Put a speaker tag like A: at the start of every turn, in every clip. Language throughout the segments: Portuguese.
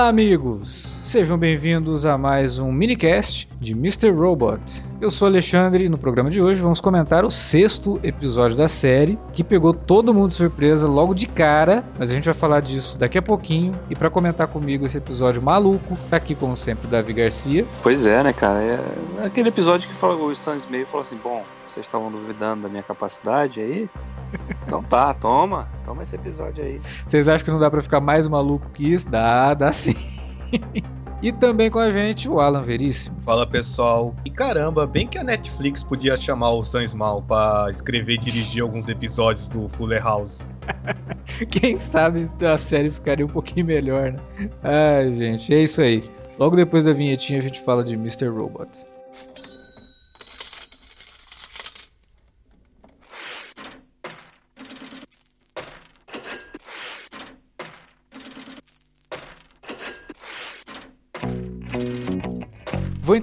A: Olá, amigos! Sejam bem-vindos a mais um minicast de Mr. Robot. Eu sou Alexandre e no programa de hoje vamos comentar o sexto episódio da série, que pegou todo mundo de surpresa logo de cara, mas a gente vai falar disso daqui a pouquinho. E para comentar comigo esse episódio maluco, tá aqui como sempre o Davi Garcia.
B: Pois é, né, cara? É aquele episódio que fala, o Sam Smith falou assim: bom, vocês estavam duvidando da minha capacidade aí? Então tá, toma, toma esse episódio aí.
A: Vocês acham que não dá para ficar mais maluco que isso? Dá, dá sim. E também com a gente o Alan Veríssimo.
C: Fala pessoal. E caramba, bem que a Netflix podia chamar o Sam Small pra escrever e dirigir alguns episódios do Fuller House.
A: Quem sabe a série ficaria um pouquinho melhor, né? Ai, gente, é isso aí. Logo depois da vinhetinha a gente fala de Mr. Robot.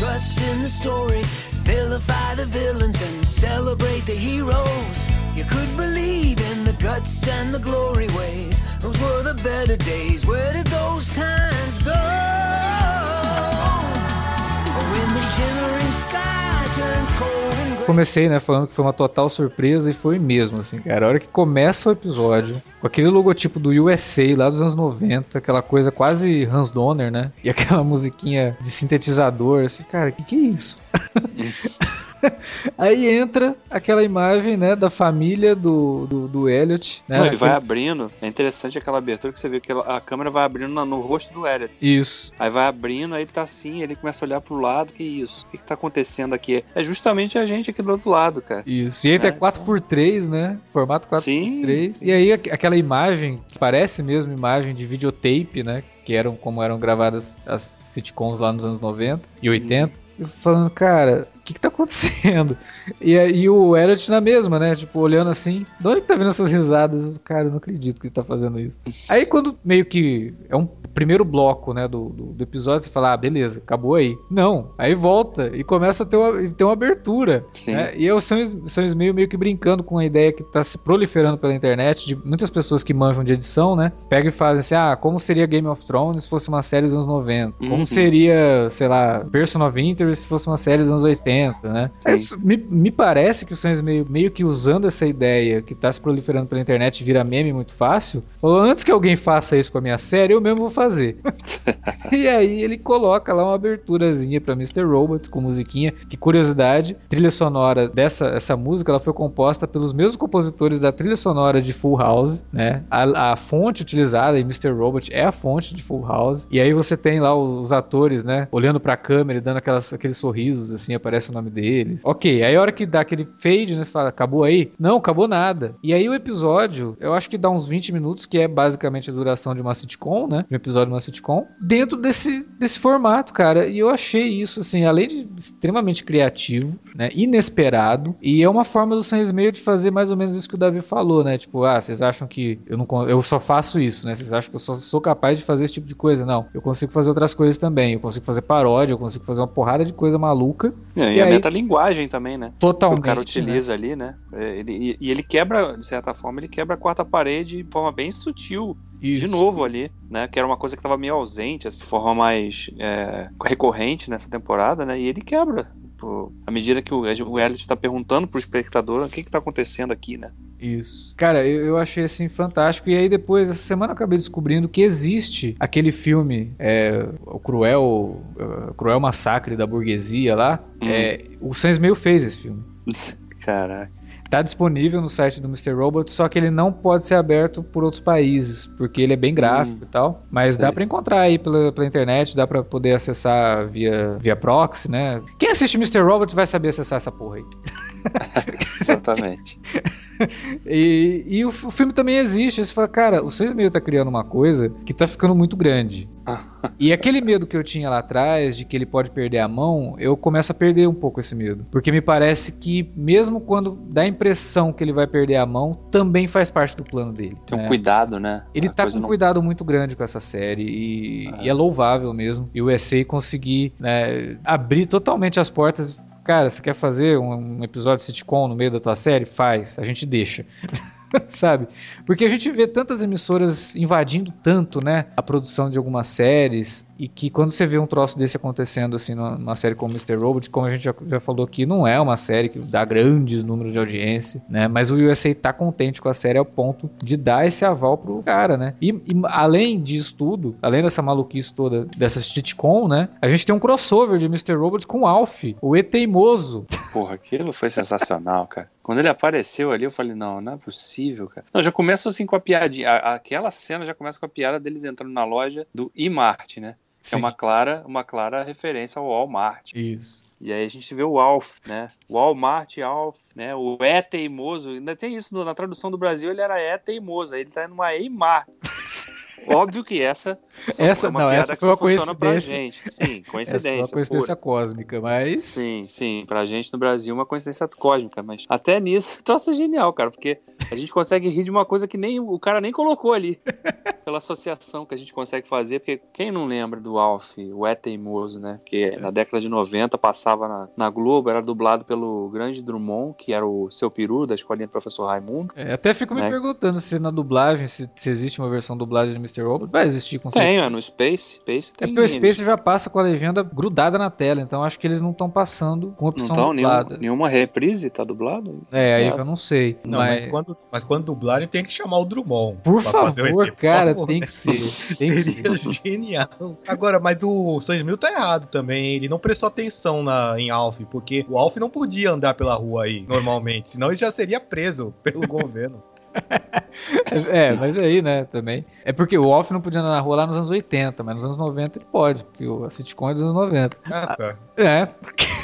D: Trust in the story, vilify the villains and celebrate the heroes. You could believe in the guts and the glory ways. Those were the better days. Where did those times go? Oh, when the shimmering sky
A: Comecei, né, falando que foi uma total surpresa e foi mesmo, assim, cara. A hora que começa o episódio, com aquele logotipo do USA lá dos anos 90, aquela coisa quase Hans Donner, né? E aquela musiquinha de sintetizador, assim, cara, que que é isso? Aí entra aquela imagem, né, da família do, do, do Elliot, né?
B: Não, ele vai abrindo. É interessante aquela abertura que você vê que a câmera vai abrindo no, no rosto do Elliot.
A: Isso.
B: Aí vai abrindo, aí ele tá assim, ele começa a olhar pro lado, que isso? O que, que tá acontecendo aqui? É justamente a gente aqui do outro lado, cara.
A: Isso. E aí tem
B: É,
A: 4x3, né? Formato 4x3. E aí aqu- aquela imagem, que parece mesmo imagem de videotape, né? Que eram como eram gravadas as sitcoms lá nos anos 90 e 80. Eu falando, cara, o que que tá acontecendo? E aí o Elliot na mesma, né? Tipo, olhando assim, de onde que tá vindo essas risadas? Cara, eu não acredito que ele tá fazendo isso. Aí quando meio que é um primeiro bloco, né, do, do, do episódio, você fala, ah, beleza, acabou aí. Não, aí volta e começa a ter uma, ter uma abertura.
B: Sim.
A: né? E eu Sam Sam Smith meio que brincando com a ideia que tá se proliferando pela internet, de muitas pessoas que manjam de edição, né? Pegam e fazem assim, ah, como seria Game of Thrones se fosse uma série dos anos 90? Como
B: Uhum.
A: seria, sei lá, Person of Interest se fosse uma série dos anos 80, né? Isso me, me parece que o Sam Smith meio que usando essa ideia que tá se proliferando pela internet e vira meme muito fácil, falou, antes que alguém faça isso com a minha série, eu mesmo vou fazer. e aí ele coloca lá uma aberturazinha pra Mr. Robot com musiquinha. Que curiosidade, trilha sonora dessa essa música, ela foi composta pelos mesmos compositores da trilha sonora de Full House, né? A, a fonte utilizada em Mr. Robot é a fonte de Full House. E aí você tem lá os, os atores, né? Olhando pra câmera e dando aquelas, aqueles sorrisos, assim, aparece o nome deles. Ok, aí a hora que dá aquele fade, né? Você fala, acabou aí? Não, acabou nada. E aí o episódio, eu acho que dá uns 20 minutos, que é basicamente a duração de uma sitcom, né? De um episódio de uma sitcom, dentro desse, desse formato, cara. E eu achei isso, assim, além de extremamente criativo, né? Inesperado. E é uma forma do Sam Smith de fazer mais ou menos isso que o Davi falou, né? Tipo, ah, vocês acham que eu não eu só faço isso, né? Vocês acham que eu só sou capaz de fazer esse tipo de coisa? Não. Eu consigo fazer outras coisas também. Eu consigo fazer paródia, eu consigo fazer uma porrada de coisa maluca.
B: É, e,
A: E
B: a
A: aí-
B: metalinguagem também, né? Que
A: Totalmente.
B: o cara
A: né?
B: utiliza ali, né? É, ele- e, ele quebra, de certa forma, ele quebra a quarta parede de forma bem sutil.
A: Isso.
B: De novo ali, né? Que era uma coisa que tava meio ausente, assim, de forma mais é, recorrente nessa temporada, né? E ele quebra. Pô, à medida que o, o Elliot tá perguntando pro espectador o que que tá acontecendo aqui, né?
A: Isso. Cara, eu, eu achei assim fantástico. E aí depois, essa semana eu acabei descobrindo que existe aquele filme, é, o Cruel, uh, Cruel Massacre da Burguesia lá.
B: Hum.
A: É, o Sam Smith fez esse filme.
B: Caraca.
A: tá disponível no site do Mr. Robot, só que ele não pode ser aberto por outros países, porque ele é bem gráfico
B: Hum,
A: e tal. Mas
B: sei.
A: dá pra encontrar aí pela, pela internet, dá pra poder acessar via, via proxy, né? Quem assiste Mr. Robot vai saber acessar essa porra aí.
B: Exatamente.
A: E, e o, filme também existe. Você fala, cara, o 6 meio tá criando uma coisa que tá ficando muito grande. e aquele medo que eu tinha lá atrás, de que ele pode perder a mão, eu começo a perder um pouco esse medo. Porque me parece que, mesmo quando dá a impressão que ele vai perder a mão, também faz parte do plano dele.
B: Tem um
A: né?
B: cuidado, né?
A: Ele
B: A
A: tá com um
B: não-
A: cuidado muito grande com essa série e,
B: Ah.
A: e é louvável mesmo. E o ESA conseguir né, abrir totalmente as portas. Cara, você quer fazer um, episódio de sitcom no meio da tua série? Faz, a gente deixa. Sabe? Porque a gente vê tantas emissoras invadindo tanto, né? A produção de algumas séries. E que quando você vê um troço desse acontecendo, assim, numa, série como Mr. Robot, como a gente já, já falou aqui, não é uma série que dá grandes números de audiência, né? Mas o USA tá contente com a série ao ponto de dar esse aval pro cara, né? E, e além disso tudo, além dessa maluquice toda, dessa sitcom, né? A gente tem um crossover de Mr. Robot com Alf, o E Teimoso.
B: Porra, aquilo foi sensacional, cara. Quando ele apareceu ali, eu falei, não, não é possível, cara. Não, já começa assim com a piadinha. aquela cena já começa com a piada deles entrando na loja do Imart, né? Que é uma clara, uma clara referência ao Walmart.
A: Isso.
B: E aí a gente vê o Alf, né? Walmart, Alf, né? O é teimoso. Ainda tem isso na tradução do Brasil, ele era é teimoso. Aí ele tá numa Eimar. Óbvio que essa,
A: Essa-
B: foi uma
A: não, essa foi uma coincidência.
B: gente. Sim,
A: Essa
B: coincidência.
A: foi uma coincidência
B: pura.
A: cósmica, mas.
B: Sim, sim, pra gente no Brasil é uma coincidência cósmica, mas até nisso troço é genial, cara, porque a gente consegue rir de uma coisa que nem o cara nem colocou ali. Pela associação que a gente consegue fazer, porque quem não lembra do Alf, o É Teimoso, né? Que na década de 90 passava na, na Globo, era dublado pelo grande Drummond, que era o seu peru da escolinha do professor Raimundo.
A: É, até fico me
B: Né?
A: perguntando se na dublagem, se, se existe uma versão dublada de Mr. Robot. Vai existir com
B: Tem,
A: certeza.
B: ó, no Space. Space
A: É
B: tem
A: porque o Space já passa com a legenda grudada na tela, então acho que eles não estão passando com
B: Não
A: opção
B: estão, nenhum,
A: dublada.
B: nenhuma reprise tá dublado?
A: É, aí
B: É.
A: eu não sei.
C: Não, mas,
A: mas,
C: quando, mas quando dublarem tem que chamar o Drummond.
A: por
C: pra fazer o
A: favor,
C: por
A: cara,
C: favor,
A: tem que ser. Tem que ser.
C: genial. Agora, mas o Sam Smith tá errado também. Ele não prestou atenção na, em Alf, porque o Alf não podia andar pela rua aí, normalmente. Senão ele já seria preso pelo governo.
A: É, mas aí, né, também. É porque o Off não podia andar na rua lá nos anos 80, mas nos anos 90 ele pode, porque o- a sitcom é dos anos 90.
C: Ah, tá.
A: É.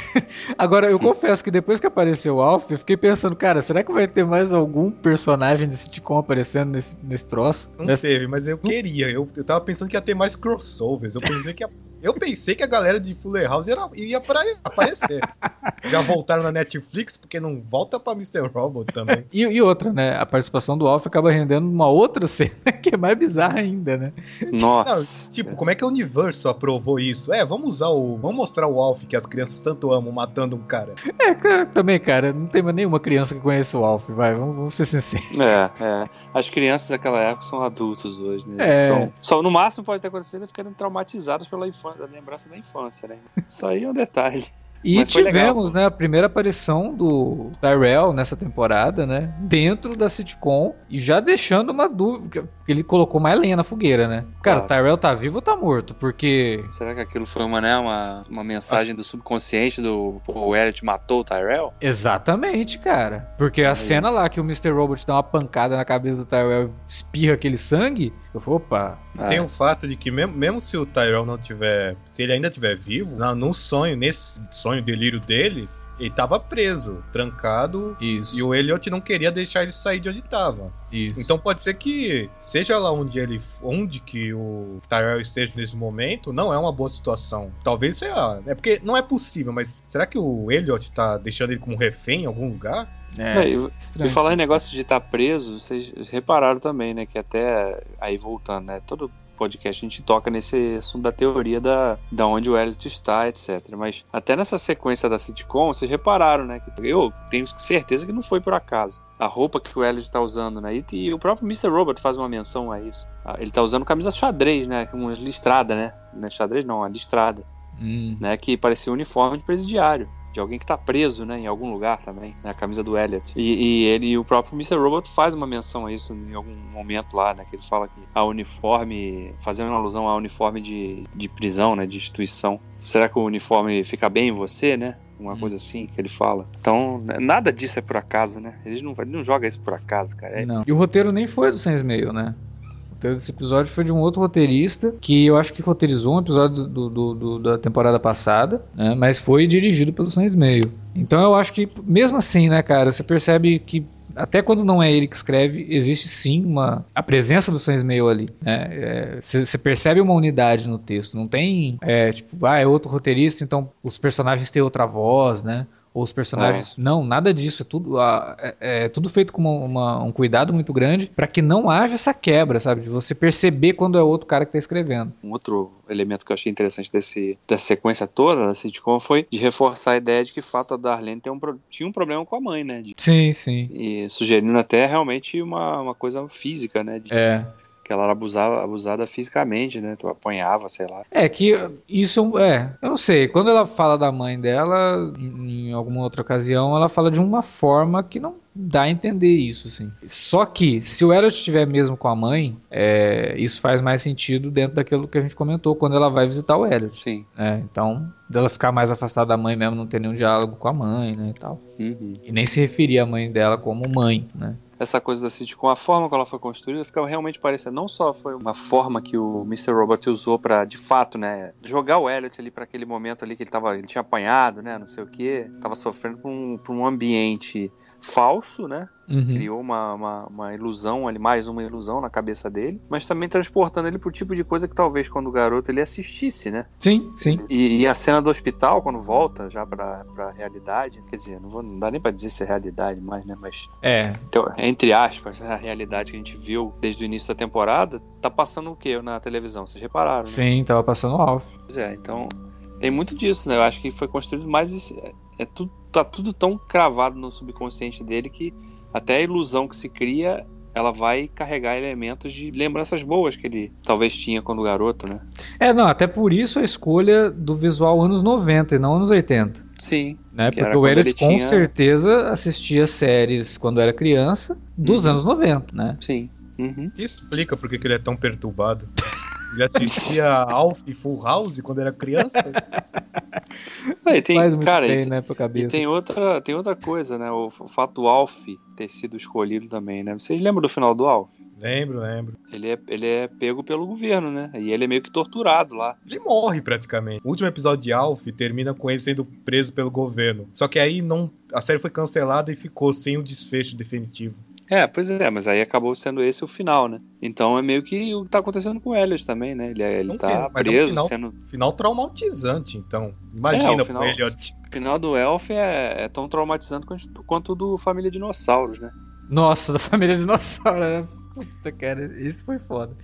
A: Agora, eu confesso que depois que apareceu o Alf, eu fiquei pensando, cara, será que vai ter mais algum personagem de sitcom aparecendo nesse, nesse troço?
C: Não
A: Nessa-
C: teve, mas eu queria. Eu, eu tava pensando que ia ter mais crossovers. Eu pensei que ia, eu pensei que a galera de Fuller House era- iria pra, aparecer. Já voltaram na Netflix, porque não volta pra Mr. Robot também.
A: E, e outra, né? A participação do Alf acaba rendendo uma outra cena que é mais bizarra ainda, né?
B: Nossa.
C: Tipo, como é que o universo aprovou isso? É, vamos usar o. Vamos mostrar o Alf que as crianças tanto amam matando um cara.
A: É, também, cara, não tem mais nenhuma criança que conheça o Alf, vai, vamos, vamos ser sinceros.
B: É, é. As crianças daquela época são adultos hoje, né?
A: É.
B: Então, só no máximo pode ter acontecido eles ficarem traumatizados pela infância, lembrança da infância, né? Isso aí é um detalhe.
A: E tivemos, né, a primeira aparição do Tyrell nessa temporada, né, dentro da sitcom, e já deixando uma dúvida, porque ele colocou mais lenha na fogueira, né? Cara,
B: Claro.
A: o Tyrell tá vivo ou tá morto? Porque
B: Será que aquilo foi uma, né, uma, uma mensagem do subconsciente do o Elliot matou o Tyrell?
A: Exatamente, cara. Porque a
B: Aí.
A: cena lá que o Mr. Robot dá uma pancada na cabeça do Tyrell e espirra aquele sangue, eu falei, opa,
C: Tem
B: Ah,
C: o fato de que, mesmo, mesmo se o Tyrell não tiver. Se ele ainda tiver vivo, na, no sonho, nesse sonho delírio dele, ele tava preso, trancado.
A: isso.
C: E o Elliot não queria deixar ele sair de onde tava.
A: Isso.
C: Então pode ser que, seja lá onde ele. onde que o Tyrell esteja nesse momento, não é uma boa situação. Talvez seja. É porque não é possível, mas será que o Elliot tá deixando ele como refém em algum lugar?
A: É,
B: É,
A: estranho
B: E falar em negócio de estar preso, vocês repararam também, né? Que até aí voltando, né? Todo podcast a gente toca nesse assunto da teoria da, da onde o Elliot está, etc. Mas até nessa sequência da sitcom, vocês repararam, né? Que eu tenho certeza que não foi por acaso. A roupa que o Elliot está usando, né? E, e o próprio Mr. Robot faz uma menção a isso. Ah, Ele tá usando camisa xadrez, né? Uma listrada, né? Não é xadrez, não, a listrada
A: Hum.
B: né, que parecia um uniforme de presidiário, de alguém que tá preso, né, em algum lugar também, na camisa do Elliot. E, e ele e o próprio Mr. Robot faz uma menção a isso em algum momento lá, né, que ele fala que a uniforme, fazendo uma alusão ao uniforme de, de prisão, né, de instituição. Será que o uniforme fica bem em você, né? Uma
A: Hum.
B: coisa assim que ele fala. Então, nada disso é por acaso, né? Eles não, ele não joga isso por acaso, cara. É-
A: Não. E o roteiro nem foi do Sam Meio, né? Roteiro desse episódio foi de um outro roteirista que eu acho que roteirizou um episódio do, do- do- da temporada passada, né? Mas foi dirigido pelo Sam Meio. Então eu acho que, mesmo assim, né, cara, você percebe que até quando não é ele que escreve, existe sim uma a presença do Sam Meio ali. né? É, Você você percebe uma unidade no texto. Não tem, é, tipo, ah, é outro roteirista, então os personagens têm outra voz, né? Os personagens. Não, nada disso. É tudo, é, é tudo feito com uma- uma- um cuidado muito grande para que não haja essa quebra, sabe? De você perceber quando é outro cara que tá escrevendo.
B: Um outro elemento que eu achei interessante desse, dessa sequência toda da sitcom foi de reforçar a ideia de que o fato da Darlene ter um, tinha um problema com a mãe, né? De-
A: Sim, sim.
B: e sugerindo até realmente uma, uma coisa física, né? De-
A: É.
B: Que ela era abusava, abusada fisicamente, né? Tu apanhava, sei lá.
A: É que isso é. Eu não sei. Quando ela fala da mãe dela, em alguma outra ocasião, ela fala de uma forma que não dá a entender isso, assim. Só que, se o Elliot estiver mesmo com a mãe, é, isso faz mais sentido dentro daquilo que a gente comentou quando ela vai visitar o Elliot.
B: Sim.
A: né? então, dela ficar mais afastada da mãe mesmo, não ter nenhum diálogo com a mãe, né, e tal.
B: Uhum.
A: E nem se referir à mãe dela como mãe, né?
B: essa coisa da sitcom, a forma que ela foi construída, ficava realmente parecendo. Não só foi uma forma que o Mr. Robot usou pra, de fato, né, jogar o Elliot ali pra aquele momento ali que ele tava, ele tinha apanhado, né, não sei o que, tava sofrendo por um, por um ambiente falso, né,
A: Uhum.
B: criou uma, uma, uma ilusão ali, mais uma ilusão na cabeça dele, mas também transportando ele pro tipo de coisa que talvez quando o garoto ele assistisse, né.
A: Sim, sim.
B: E, e a cena do hospital, quando volta já pra, pra realidade, quer dizer, não, vou, não dá nem pra dizer se é realidade mais, né, mas
A: É.
B: então, entre aspas, a realidade que a gente viu desde o início da temporada, tá passando o que na televisão? Vocês repararam, né?
A: Sim, tava passando o Alf.
B: Pois é, então tem muito disso, né? Eu acho que foi construído mais. esse- É, tudo, tá tudo tão cravado no subconsciente dele que até a ilusão que se cria. Ela vai carregar elementos de lembranças boas que ele talvez tinha quando garoto, né?
A: É, não, até por isso a escolha do visual anos 90 e não anos 80.
B: Sim.
A: Né? Porque o
B: ele
A: com
B: tinha-
A: certeza assistia séries quando era criança dos
B: Uhum.
A: anos 90, né?
B: Sim. Uhum.
C: Que explica por que ele é tão perturbado. Ele assistia Alf e Full House quando era criança.
B: Aí tem,
A: Faz muito
B: cara,
A: bem,
B: e,
A: né, pra
B: e
A: cabeça.
B: tem outra, tem outra coisa, né? O, fato do Alf ter sido escolhido também, né? Vocês lembram do final do Alf?
C: lembro, lembro.
B: Ele é, ele é pego pelo governo, né? E ele é meio que torturado lá.
C: Ele morre praticamente. O último episódio de Alf termina com ele sendo preso pelo governo. Só que aí não, a série foi cancelada e ficou sem o desfecho definitivo.
B: É, pois é, mas aí acabou sendo esse o final, né? Então é meio que o que tá acontecendo com o Elliot também, né? Ele, é- ele
C: Não
B: tá
C: sei, mas é um
B: preso,
C: final-
B: sendo.
C: Final traumatizante, então. Imagina
B: É, o final-
C: pro Elliot.
B: O final do Elf é, é tão traumatizante quanto, quanto o do Família Dinossauros, né?
A: Nossa, da família dinossauro, né? Puta, cara, isso foi foda.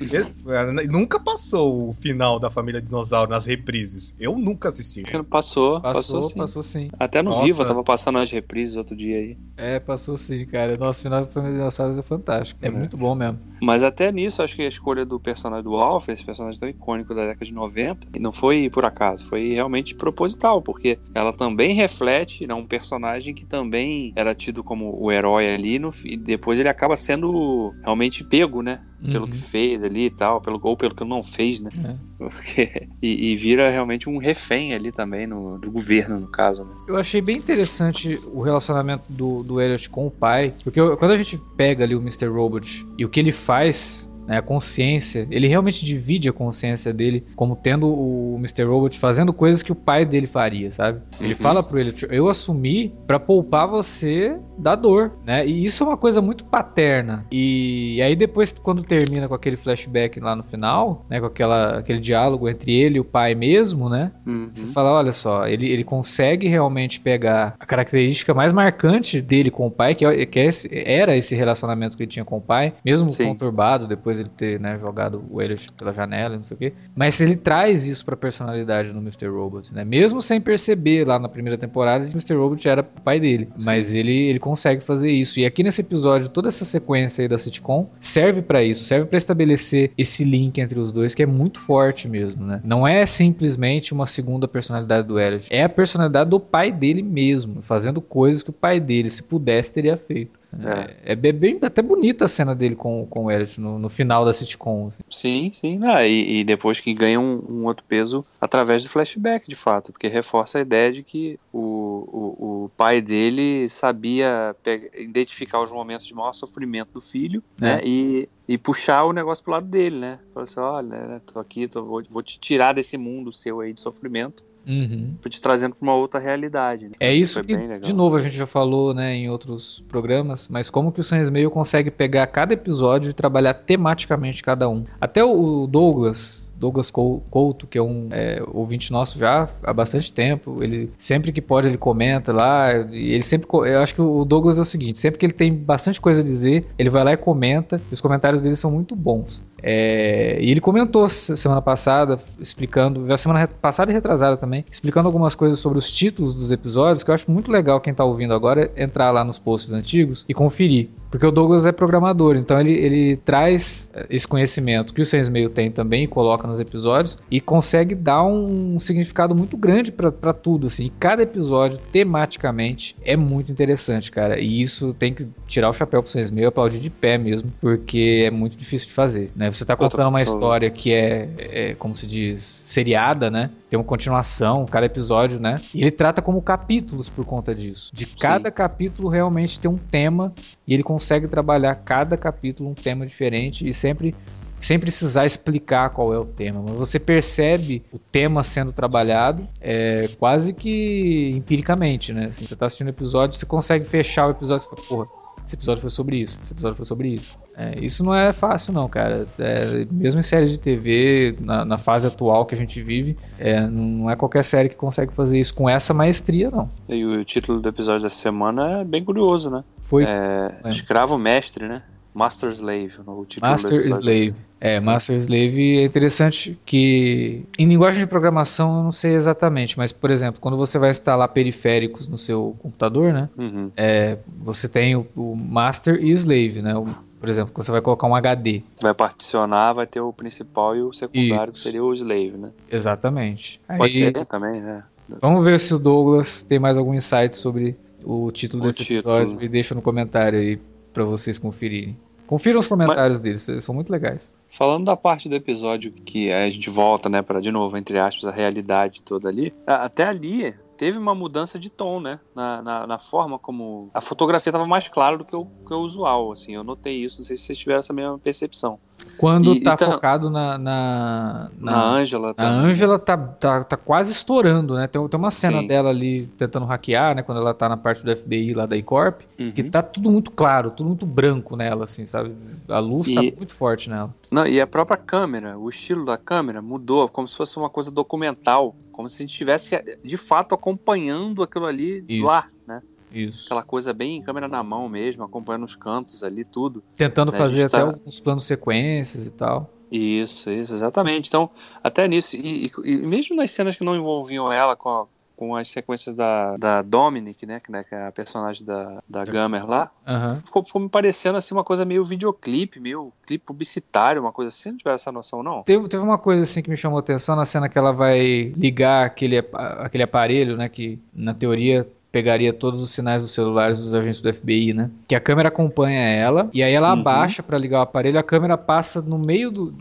C: Esse- nunca passou o final da família dinossauro nas reprises. Eu nunca assisti.
B: Passou, passou,
A: Passou,
B: sim.
A: passou sim.
B: Até no
C: Nossa.
B: Viva tava passando as reprises outro dia aí.
A: É, passou sim, cara. Nosso final da família dinossauros é fantástico. É,
C: É.
A: muito bom mesmo.
B: Mas até nisso, acho que a escolha do personagem do Alf, esse personagem tão icônico da década de 90, não foi por acaso, foi realmente proposital, porque ela também reflete né, um personagem que também era tido como o herói ali, no, e depois ele acaba sendo realmente pego, né? Pelo
A: Uhum.
B: que fez ali e tal, pelo, ou pelo que não fez, né?
A: É.
B: Porque, e, e vira realmente um refém ali também, no, do governo, no caso. Né?
A: Eu achei bem interessante o relacionamento do, do Elliot com o pai, porque eu- quando a gente pega ali o Mr. Robot e o que ele faz, né, a consciência, ele realmente divide a consciência dele como tendo o Mr. Robot fazendo coisas que o pai dele faria, sabe? Ele
B: Uhum.
A: fala pro Elliot, eu assumi pra poupar você da dor, né? E isso é uma coisa muito paterna. E aí depois, quando termina com aquele flashback lá no final, né, com aquela, aquele diálogo entre ele e o pai mesmo, né?
B: Uhum.
A: Você fala, olha só, ele, ele consegue realmente pegar a característica mais marcante dele com o pai, que, é- que é esse- era esse relacionamento que ele tinha com o pai, mesmo
B: Sim.
A: conturbado, depois ele ter né, jogado o Elliot pela janela, não sei o quê. Mas ele traz isso pra personalidade no Mr. Robot, né? Mesmo sem perceber lá na primeira temporada que o Mr. Robot era o pai dele. Mas ele, ele consegue fazer isso. E aqui nesse episódio, toda essa sequência aí da sitcom serve pra isso, serve pra estabelecer esse link entre os dois que é muito forte mesmo, né? Não é simplesmente uma segunda personalidade do Elliot, é a personalidade do pai dele mesmo, fazendo coisas que o pai dele, se pudesse, teria feito. É, é bem, até bonita a cena dele com, com o Elliot no, no final da sitcom. assim.
B: Sim, sim. Ah, e, e depois que ganha um, um outro peso através do flashback, de fato, porque reforça a ideia de que o, o, o pai dele sabia identificar os momentos de maior sofrimento do filho, né? E, e puxar o negócio pro lado dele, né? Falar assim, olha, né, tô aqui, tô, vou, vou te tirar desse mundo seu aí de sofrimento,
A: Uhum.
B: tô te trazendo pra uma outra realidade. né?
A: É isso
B: Foi
A: que, de novo, a gente já falou né, em outros programas, mas como que o Sans Meio consegue pegar cada episódio e trabalhar tematicamente cada um. Até o Douglas, Douglas Cou- Couto, que é um é, ouvinte nosso já há bastante tempo, ele sempre que pode ele comenta lá, ele sempre, eu acho que o Douglas é o seguinte, sempre que ele tem bastante coisa a dizer, ele vai lá e comenta, e os comentários dele são muito bons. É, e ele comentou se- semana passada, explicando, semana passada e retrasada também, explicando algumas coisas sobre os títulos dos episódios, que eu acho muito legal quem tá ouvindo agora entrar lá nos posts antigos e conferir. Porque o Douglas é programador, então ele, ele traz eh, esse conhecimento que o Meio tem também e coloca nos episódios e consegue dar um significado muito grande pra pra tudo, assim. E cada episódio, tematicamente, é muito interessante, cara. E isso tem que tirar o chapéu pro Sans Meio, aplaudir de pé mesmo, porque é muito difícil de fazer, né? Você tá contando uma história que é, é, como se diz, seriada, né? Tem uma continuação, cada episódio, né? E ele trata como capítulos por conta disso. De cada capítulo realmente tem um tema e ele consegue trabalhar cada capítulo um tema diferente e sempre sem precisar explicar qual é o tema. Mas você percebe o tema sendo trabalhado é, quase que empiricamente, né? Assim, você tá assistindo o episódio, você consegue fechar o episódio e fala, porra, esse episódio foi sobre isso, esse episódio foi sobre isso. É, isso não é fácil, não, cara. É, mesmo em séries de TV, na, na fase atual que a gente vive, é, não é qualquer série que consegue fazer isso com essa maestria, não.
B: E o título do episódio dessa semana é bem curioso, né?
A: Foi
B: É,
A: É.
B: Escravo Mestre, né? Master Slave, o título
A: Master. Slave. É, Master Slave é interessante que em linguagem de programação eu não sei exatamente, mas por exemplo, quando você vai instalar periféricos no seu computador, né?
B: Uhum.
A: É, você tem o, o Master e Slave, né? O- por exemplo, você vai colocar um HD.
B: Vai particionar, vai ter o principal e o secundário,
A: Isso.
B: que seria o Slave, né?
A: Exatamente.
B: Pode
A: Aí,
B: ser também, né?
A: Vamos ver se o Douglas tem mais algum insight sobre o título
B: O
A: desse
B: título.
A: episódio e deixa no comentário aí pra vocês conferirem. Confiram os comentários deles, eles são muito legais.
B: Falando da parte do episódio que a gente volta, né, para de novo, entre aspas, a realidade toda ali, até ali teve uma mudança de tom, né, na, na, na forma como a fotografia estava mais clara do que o, que o usual, assim, eu notei isso, não sei se vocês tiveram essa mesma percepção.
A: Quando
B: E-
A: tá
B: e tá-
A: focado na, na,
B: Na Ângela,
A: A
B: tá-
A: Ângela tá, tá, tá quase estourando, né? Tem, tem uma cena
B: Sim.
A: dela ali tentando hackear, né? Quando ela tá na parte do FBI lá da E-Corp,
B: Uhum.
A: que tá tudo muito claro, tudo muito branco nela, assim, sabe? A luz tá
B: E-
A: muito forte nela.
B: Não, e a própria câmera, o estilo da câmera mudou, como se fosse uma coisa documental, como se a gente estivesse de fato acompanhando aquilo ali
A: Isso.
B: lá, né?
A: Isso.
B: Aquela coisa bem câmera na mão mesmo, acompanhando os cantos ali, tudo.
A: Tentando
B: a
A: fazer
B: gente
A: até
B: tá-
A: alguns planos sequências e tal.
B: Isso, isso, exatamente. Então, até nisso, e, e- e mesmo nas cenas que não envolviam ela com, a- com as sequências da, da Dominic, né, que, né, que é a personagem da, da Gummer lá,
A: Aham.
B: ficou, ficou me parecendo assim uma coisa meio videoclipe, meio clipe publicitário, uma coisa assim. Você não tiver essa noção, não?
A: Teve, teve uma coisa assim que me chamou atenção na cena que ela vai ligar aquele, aquele aparelho, né? Que na teoria pegaria todos os sinais dos celulares dos agentes do FBI, né? Que a câmera acompanha ela e aí ela
B: Uhum.
A: abaixa pra ligar o aparelho, a câmera passa no meio do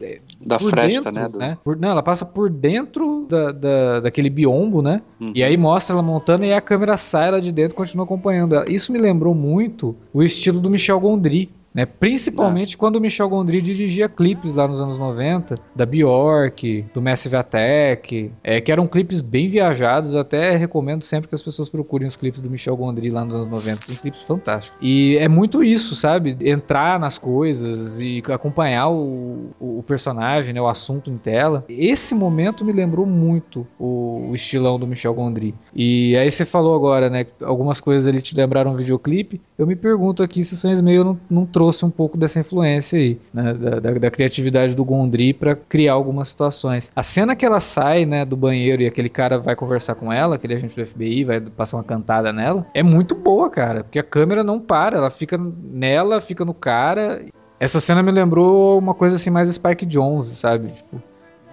B: Da
A: por
B: fresta,
A: dentro,
B: né? do-
A: Por- não, ela passa por dentro da, da- daquele biombo, né?
B: Uhum.
A: E aí mostra ela montando e a câmera sai lá de dentro e continua acompanhando ela. Isso me lembrou muito o estilo do Michel Gondry. Né? Principalmente
B: É.
A: quando o Michel Gondry dirigia clipes lá nos anos 90, da Bjork, do Massive Attack, é, que eram clipes bem viajados. Até recomendo sempre que as pessoas procurem os clipes do Michel Gondry lá nos anos 90. Tem clipes fantásticos. E é muito isso, sabe? Entrar nas coisas e acompanhar o, o personagem, né? o assunto em tela. Esse momento me lembrou muito o, o estilão do Michel Gondry. E aí você falou agora, né? que Algumas coisas ali te lembraram um videoclipe. Eu me pergunto aqui se o Sans Meio não, não trouxe um pouco dessa influência aí, né? Da, da- da criatividade do Gondry pra criar algumas situações. A cena que ela sai, né, do banheiro e aquele cara vai conversar com ela, aquele agente do FBI, vai passar uma cantada nela, é muito boa, cara, porque a câmera não para, ela fica nela, fica no cara. Essa cena me lembrou uma coisa assim mais Spike Jonze, sabe? Tipo,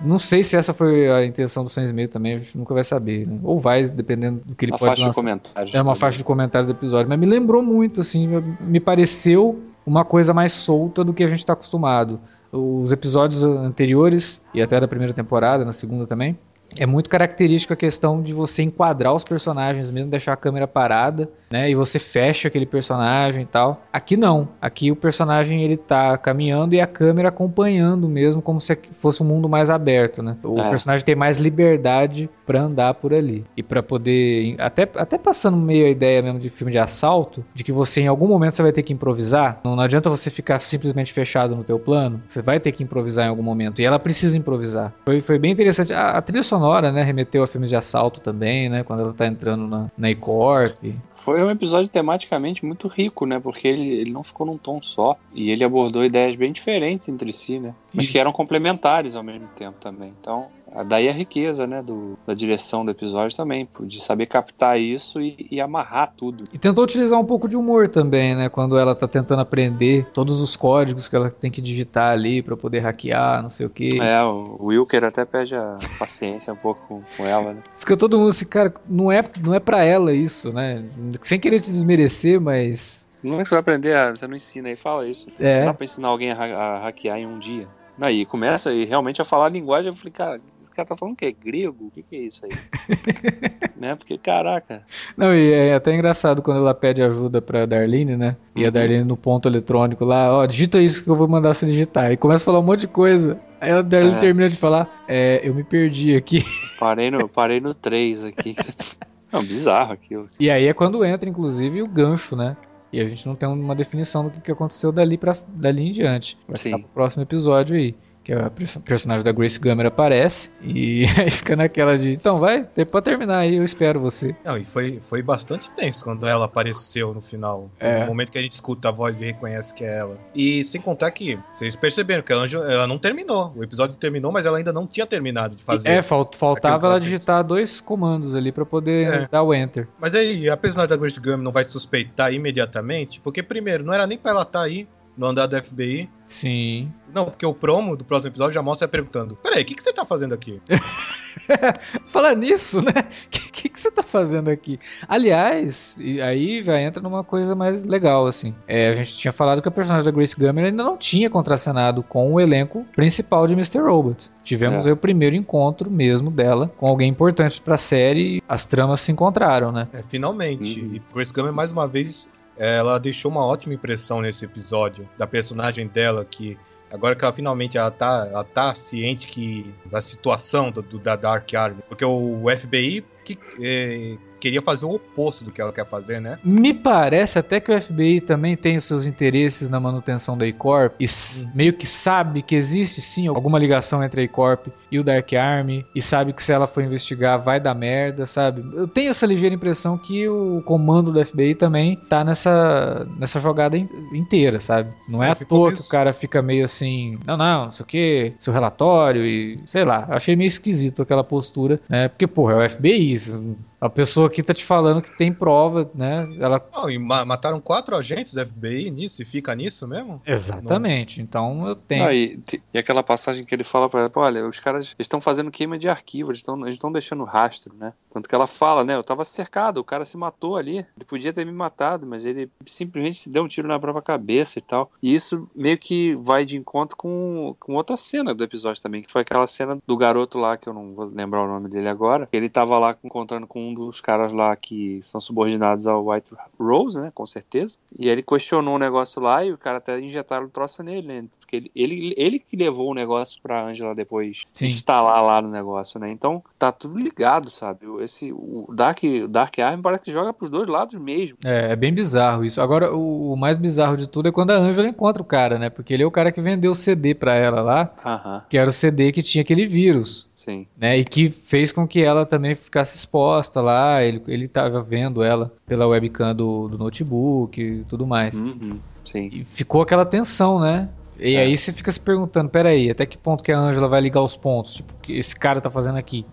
A: Não sei se essa foi a intenção do Sam Smith também, a gente nunca vai saber. Né? Ou vai, dependendo do que ele
B: Uma
A: pode
B: faixa de comentários.
A: É uma faixa de comentário do episódio, mas me lembrou muito, assim, me pareceu uma coisa mais solta do que a gente está acostumado. Os episódios anteriores, e até da primeira temporada, na segunda também, é muito característica a questão de você enquadrar os personagens mesmo, deixar a câmera parada, né? E você fecha aquele personagem e tal. Aqui não. Aqui o personagem ele tá caminhando e a câmera acompanhando mesmo, como se fosse um mundo mais aberto, né? O
B: É.
A: personagem tem mais liberdade pra andar por ali. E pra poder. Até, até passando meio a ideia mesmo de filme de assalto, de que você em algum momento você vai ter que improvisar. Não, não adianta você ficar simplesmente fechado no teu plano. Você vai ter que improvisar em algum momento. E ela precisa improvisar. Foi, foi bem interessante. A, a trilha sonora, né? Remeteu a filmes de assalto também, né? Quando ela tá entrando na, na E-Corp.
B: Foi um episódio tematicamente muito rico, né? Porque ele, ele não ficou num tom só. E ele abordou ideias bem diferentes entre si, né? Mas
A: Isso.
B: que eram complementares ao mesmo tempo também. Então, daí a riqueza, né? Do, da direção do episódio também. De saber captar isso e, e amarrar tudo.
A: E tentou utilizar um pouco de humor também, né? Quando ela tá tentando aprender todos os códigos que ela tem que digitar ali pra poder hackear, não sei o quê.
B: É, o Wilker até pede a paciência um pouco com, com ela, né?
A: Fica todo mundo assim, cara, não é, não é pra ela isso, né? Sem querer te desmerecer, mas.
B: Como é que você vai aprender? a- Você não ensina aí, fala isso. Não
A: É.
B: dá pra ensinar alguém a, ha- a hackear em um dia. Aí começa e realmente a falar a linguagem. Eu falei, cara, esse cara tá falando o quê? Grego? O que, que é isso aí? né? Porque, caraca.
A: Não, e é até engraçado quando ela pede ajuda pra Darlene, né? E a
B: Uhum.
A: Darlene no ponto eletrônico lá, ó, digita isso que eu vou mandar você digitar. E começa a falar um monte de coisa. Aí a Darlene
B: É.
A: termina de falar, é, eu me perdi aqui.
B: Parei no, parei no 3 aqui. Não, bizarro aquilo.
A: E aí é quando entra, inclusive, o gancho, né? E a gente não tem uma definição do que aconteceu dali, pra, dali em diante. Vai
B: Sim.
A: ficar pro próximo episódio aí. Que a perso- personagem da Grace Gummer aparece e aí fica naquela de. Então vai, pode terminar aí, eu espero você.
C: Não, e foi, foi bastante tenso quando ela apareceu no final.
A: É.
C: No momento que a gente escuta a voz e reconhece que é ela. E sem contar que, vocês perceberam que a Anjo, ela não terminou. O episódio terminou, mas ela ainda não tinha terminado de fazer.
A: É, falt- faltava ela
C: ela
A: digitar dois comandos ali pra poder
C: É.
A: dar o enter.
C: Mas aí, a personagem da Grace Gummy não vai suspeitar imediatamente? Porque, primeiro, não era nem pra ela estar aí no andar da FBI.
A: Sim.
C: Não, porque o promo do próximo episódio já mostra perguntando: Peraí, o que, que você tá fazendo aqui?
A: Falar nisso, né? O que, que, que você tá fazendo aqui? Aliás, e aí já entra numa coisa mais legal, assim. É, a gente tinha falado que a personagem da Grace Gummer ainda não tinha contracenado com o elenco principal de Mr. Robot. Tivemos
B: É.
A: aí o primeiro encontro mesmo dela com alguém importante pra série e as tramas se encontraram, né?
C: É, finalmente.
B: Uhum.
C: E Grace Gummy, mais uma vez, ela deixou uma ótima impressão nesse episódio da personagem dela, que agora que ela finalmente ela tá, ela tá ciente que da situação do, do- da Dark Army, porque o FBI que, eh, queria fazer o oposto do que ela quer fazer, né?
A: Me parece até que o FBI também tem os seus interesses na manutenção da E-Corp e s- meio que sabe que existe sim alguma ligação entre a E-Corp e o Dark Army e sabe que se ela for investigar vai dar merda, sabe? Eu tenho essa ligeira impressão que o comando do FBI também tá nessa, nessa jogada in- inteira, sabe? Não
C: Sim,
A: é à toa que o cara fica meio assim, não, não, não sei o que, seu relatório e sei lá. Achei meio esquisito aquela postura, né? Porque, porra, é o FBI, isso- a pessoa aqui tá te falando que tem prova, né? Ela
C: Não, e ma- mataram quatro agentes do FBI nisso e fica nisso mesmo?
A: Exatamente. Então eu tenho.
B: Ah, e, e aquela passagem que ele fala pra ela, "Pô, olha, os caras estão fazendo queima de arquivo, eles estão eles estão deixando rastro, né? Tanto que ela fala, né? Eu tava cercado, o cara se matou ali. Ele podia ter me matado, mas ele simplesmente se deu um tiro na própria cabeça e tal. E isso meio que vai de encontro com, com outra cena do episódio também, que foi aquela cena do garoto lá, que eu não vou lembrar o nome dele agora. Ele tava lá encontrando com um dos caras lá que são subordinados ao White Rose, né? Com certeza. E ele questionou um negócio lá e o cara até injetaram o troço nele, né? Porque ele, ele, ele que levou o negócio pra Angela depois
A: Sim.
B: instalar lá no negócio, né? Então tá tudo ligado, sabe? Esse, o Dark, Dark Arm parece que joga pros dois lados mesmo.
A: É, é bem bizarro isso. Agora, o, o mais bizarro de tudo é quando a Angela encontra o cara, né? Porque ele é o cara que vendeu o CD pra ela lá,
B: Aham,
A: que era o CD que tinha aquele vírus.
B: sim.
A: Né, e que fez com que ela também ficasse exposta lá. Ele, ele tava vendo ela pela webcam do, do notebook e tudo mais.
B: Uhum, sim.
A: E ficou aquela tensão, né? E
B: É.
A: aí você fica se perguntando, peraí, até que ponto que a Angela vai ligar os pontos? Tipo, o que esse cara tá fazendo aqui?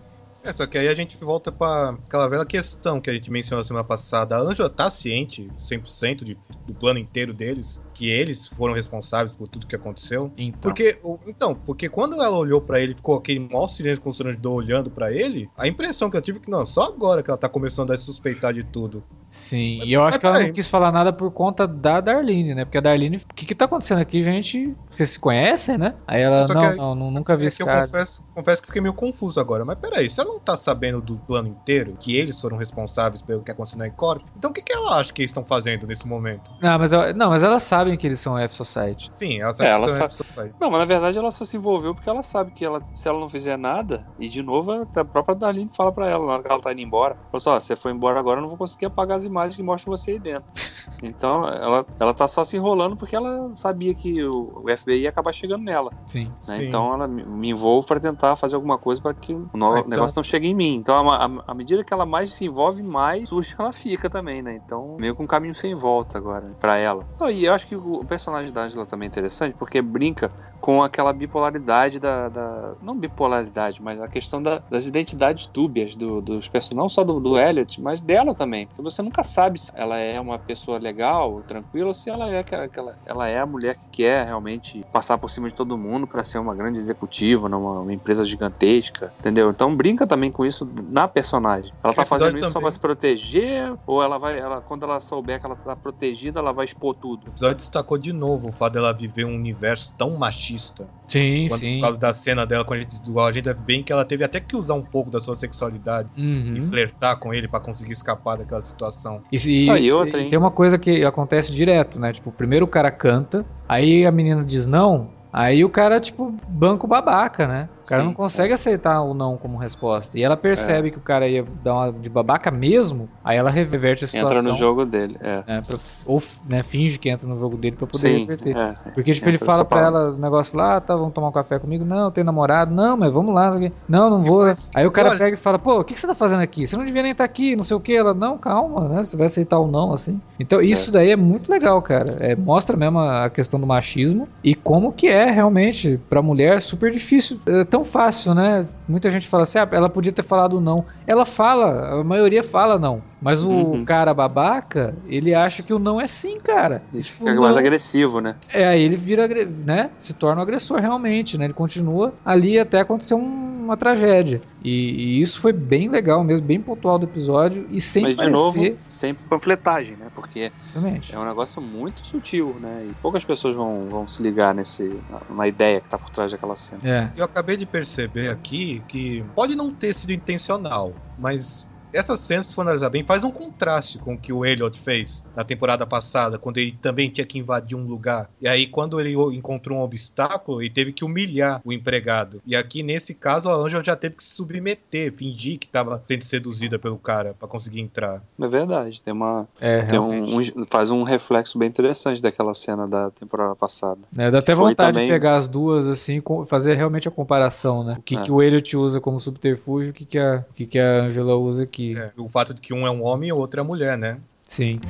C: É, só que aí a gente volta pra aquela velha questão que a gente mencionou semana passada. A Angela tá ciente 100% de, do plano inteiro deles, que eles foram responsáveis por tudo que aconteceu.
A: Então.
C: Porque, então, porque quando ela olhou pra ele, ficou aquele maior silêncio constrangedor olhando pra ele, a impressão que eu tive é que não, só agora que ela tá começando a suspeitar de tudo.
A: Sim,
C: Mas-
A: e eu acho que ela não
C: peraí.
A: quis falar nada por conta da Darlene, né? Porque a Darlene, o que que tá acontecendo aqui, gente? Vocês se conhecem, né? Aí ela, não,
C: que aí-
A: não, não, nunca vi
C: É
A: esse
C: que eu
A: cara.
C: confesso, confesso que fiquei meio confuso agora. Mas peraí, se ela não tá sabendo do plano inteiro, que eles foram responsáveis pelo que aconteceu na Corp, então o que, que ela acha que eles estão fazendo nesse momento?
A: Não, mas, eu- não, mas elas sabem que eles são F-Society.
C: Sim, ela sabe
B: É,
C: que
B: ela
C: são
B: sabe.
C: F-Society.
B: Não, mas na verdade ela só se envolveu porque ela sabe que ela, se ela não fizer nada, e de novo a própria Darlene fala pra ela, na hora que ela tá indo embora, falou assim, ó, você foi embora agora, eu não vou conseguir apagar as imagens que mostram você aí dentro. então ela, ela tá só se enrolando porque ela sabia que o, o FBI ia acabar chegando nela.
A: Sim.
B: né?
C: Sim.
B: Então ela me, me envolve pra tentar fazer alguma coisa pra que o no-
C: Ah, então-
B: negócio não chegue em mim. Então à medida que ela mais se envolve, mais suja ela fica também, né? Então meio que um caminho sem volta agora pra ela. Não, e eu acho que o, o personagem da Angela também é interessante porque brinca com aquela bipolaridade da, da- não bipolaridade, mas a questão da- das identidades dúbias do- dos personagens, não só do, do Elliot, mas dela também, porque você nunca sabe se ela é uma pessoa legal, tranquila, ou se ela é aquela, ela é a mulher que quer realmente passar por cima de todo mundo para ser uma grande executiva numa uma empresa gigantesca, entendeu? Então brinca também com isso na personagem. Ela tá fazendo isso só
C: também-
B: pra se proteger ou ela vai, ela quando ela souber que ela tá protegida, ela vai expor tudo.
C: O episódio destacou de novo o fato dela viver um universo tão machista.
A: Sim,
C: Quando-
A: sim.
C: Por causa da cena dela com a gente, do agente FBI, que ela teve até que usar um pouco da sua sexualidade
A: Uhum.
C: e flertar com ele pra conseguir escapar daquela situação.
A: E, se-
B: Tá, e outra,
A: e tem uma coisa que acontece direto, né? Tipo, primeiro o cara canta, aí a menina diz não, aí o cara, tipo, banco babaca, né? O cara
B: Sim,
A: não consegue aceitar o não como resposta. E ela percebe
B: É.
A: que o cara ia dar uma de babaca mesmo, aí ela reverte a situação.
B: Entra no jogo dele, é.
A: né, pra- ou né, finge que entra no jogo dele pra poder
B: Sim,
A: reverter.
B: é.
A: Porque, tipo,
B: É,
A: ele fala pra ela o negócio lá, tá, vamos tomar um café comigo? Não, eu tenho namorado. Não, mas vamos lá. Não, não vou. Aí o cara
C: Olha,
A: pega e fala, pô, o que, que você tá fazendo aqui? Você não devia nem estar aqui, não sei o que. Ela, não, calma, né? Você vai aceitar o não, assim. Então, isso daí é muito legal, cara. É, mostra mesmo a a questão do machismo e como que é realmente, pra mulher, super difícil. É tão fácil, né? Muita gente fala assim, ah, ela podia ter falado não. Ela fala, a maioria fala não. Mas o
B: Uhum.
A: cara babaca, ele acha que o não é sim, cara. E, tipo,
B: Fica mais
A: não-
B: agressivo, né?
A: é, aí ele vira, né? Se torna um agressor realmente, né? Ele continua ali até acontecer um- uma tragédia. E, e isso foi bem legal mesmo, bem pontual do episódio e sem
B: Mas de
A: parecer.
B: novo, sempre panfletagem, né? Porque
A: Realmente.
B: é um negócio muito sutil, né? E poucas pessoas vão, vão se ligar nesse, na, na ideia que tá por trás daquela cena.
A: É.
C: Eu acabei de perceber aqui que pode não ter sido intencional, mas essa cena, se for analisar bem, faz um contraste com o que o Elliot fez na temporada passada, quando ele também tinha que invadir um lugar. E aí, quando ele o- encontrou um obstáculo, ele teve que humilhar o empregado. E aqui, nesse caso, a Angela já teve que se submeter, fingir que estava sendo seduzida pelo cara pra conseguir entrar.
B: É verdade, tem uma.
A: É,
B: Tem
A: realmente.
B: um, um- faz um reflexo bem interessante daquela cena da temporada passada.
A: É, dá até
B: Foi
A: vontade
B: também-
A: de pegar as duas, assim, e fazer realmente a comparação, né? O que,
B: É.
A: que o Elliot usa como subterfúgio, o que, que, a, o que, que a Angela usa aqui.
C: É, o fato de que um é um homem e o outro é mulher, né?
A: Sim.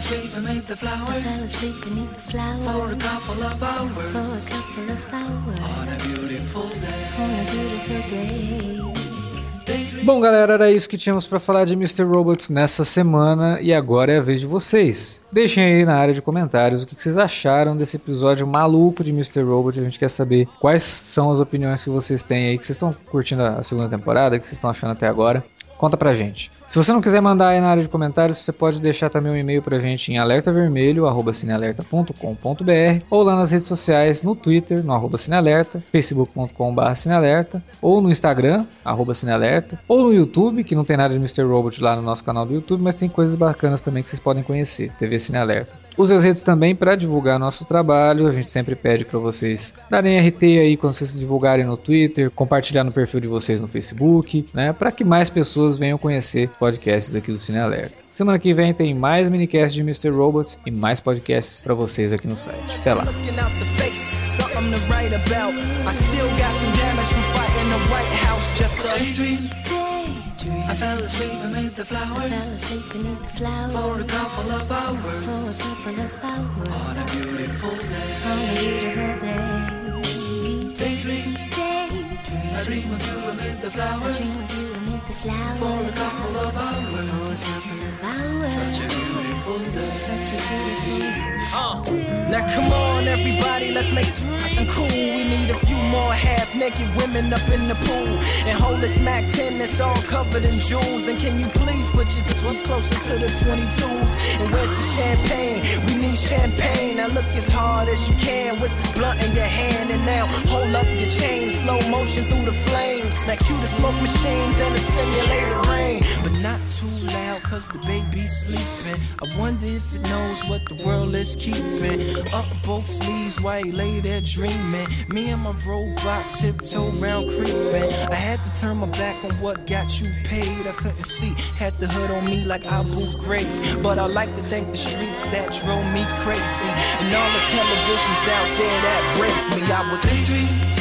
D: Asleep amid the
E: I fell
D: flowers
E: asleep beneath the
D: for a
E: flowers
D: couple of hours
E: for a couple of hours
D: on a beautiful day.
E: on a beautiful day.
A: Bom, galera, era isso que tínhamos pra falar de Mr. Robots nessa semana e agora é a vez de vocês. Deixem aí na área de comentários o que vocês acharam desse episódio maluco de Mr. Robot. A gente quer saber quais são as opiniões que vocês têm aí, que vocês estão curtindo a segunda temporada, que vocês estão achando até agora. Conta pra gente. Se você não quiser mandar aí na área de comentários, você pode deixar também um e-mail pra gente em alertavermelho@cinealerta.com.br ou lá nas redes sociais, no Twitter, no arroba cinealerta, facebook.com.br cinealerta, ou no Instagram, arroba cinealerta, ou no YouTube, que não tem nada de Mr. Robot lá no nosso canal do YouTube, mas tem coisas bacanas também que vocês podem conhecer, TV Cinealerta. Use as redes também para divulgar nosso trabalho. A gente sempre pede para vocês darem RT aí quando vocês divulgarem no Twitter, compartilhar no perfil de vocês no Facebook, né? Para que mais pessoas venham conhecer podcasts aqui do Cine Alerta. Semana que vem tem mais minicast de Mr. Robots e mais podcasts para vocês aqui no site. Até lá.
F: Just a
D: Daydream.
E: I fell asleep beneath the flowers. I fell asleep beneath the flowers for a couple of hours. For a couple of hours on a beautiful day. On a beautiful day. Daydreams. Daydreams. I dream of you amid the flowers. I dream of you amid the flowers for a couple of hours. For a couple of hours. Such a beautiful day. Such a beautiful
F: Uh, now come on, everybody, let's make it cool. We need a few more half-naked women up in the pool and hold this Mac 10 that's all covered in jewels. And can you please put your ones closer to the 22s? And where's the champagne? We need champagne. Now look as hard as you can with this blunt in your hand. And now hold up your chain, slow motion through the flames. Now cue the smoke machines and the simulated rain, but not too loud cause the baby's sleeping. I wonder if it knows what the world is keeping. Up both sleeves while he lay there dreaming. Me and my robot tiptoe round creeping. I had to turn my back on what got you paid. I couldn't see, had the hood on me like I Abu Ghraib. But I like to thank the streets that drove me crazy. And all the televisions out there that breaks me. I was daydreaming.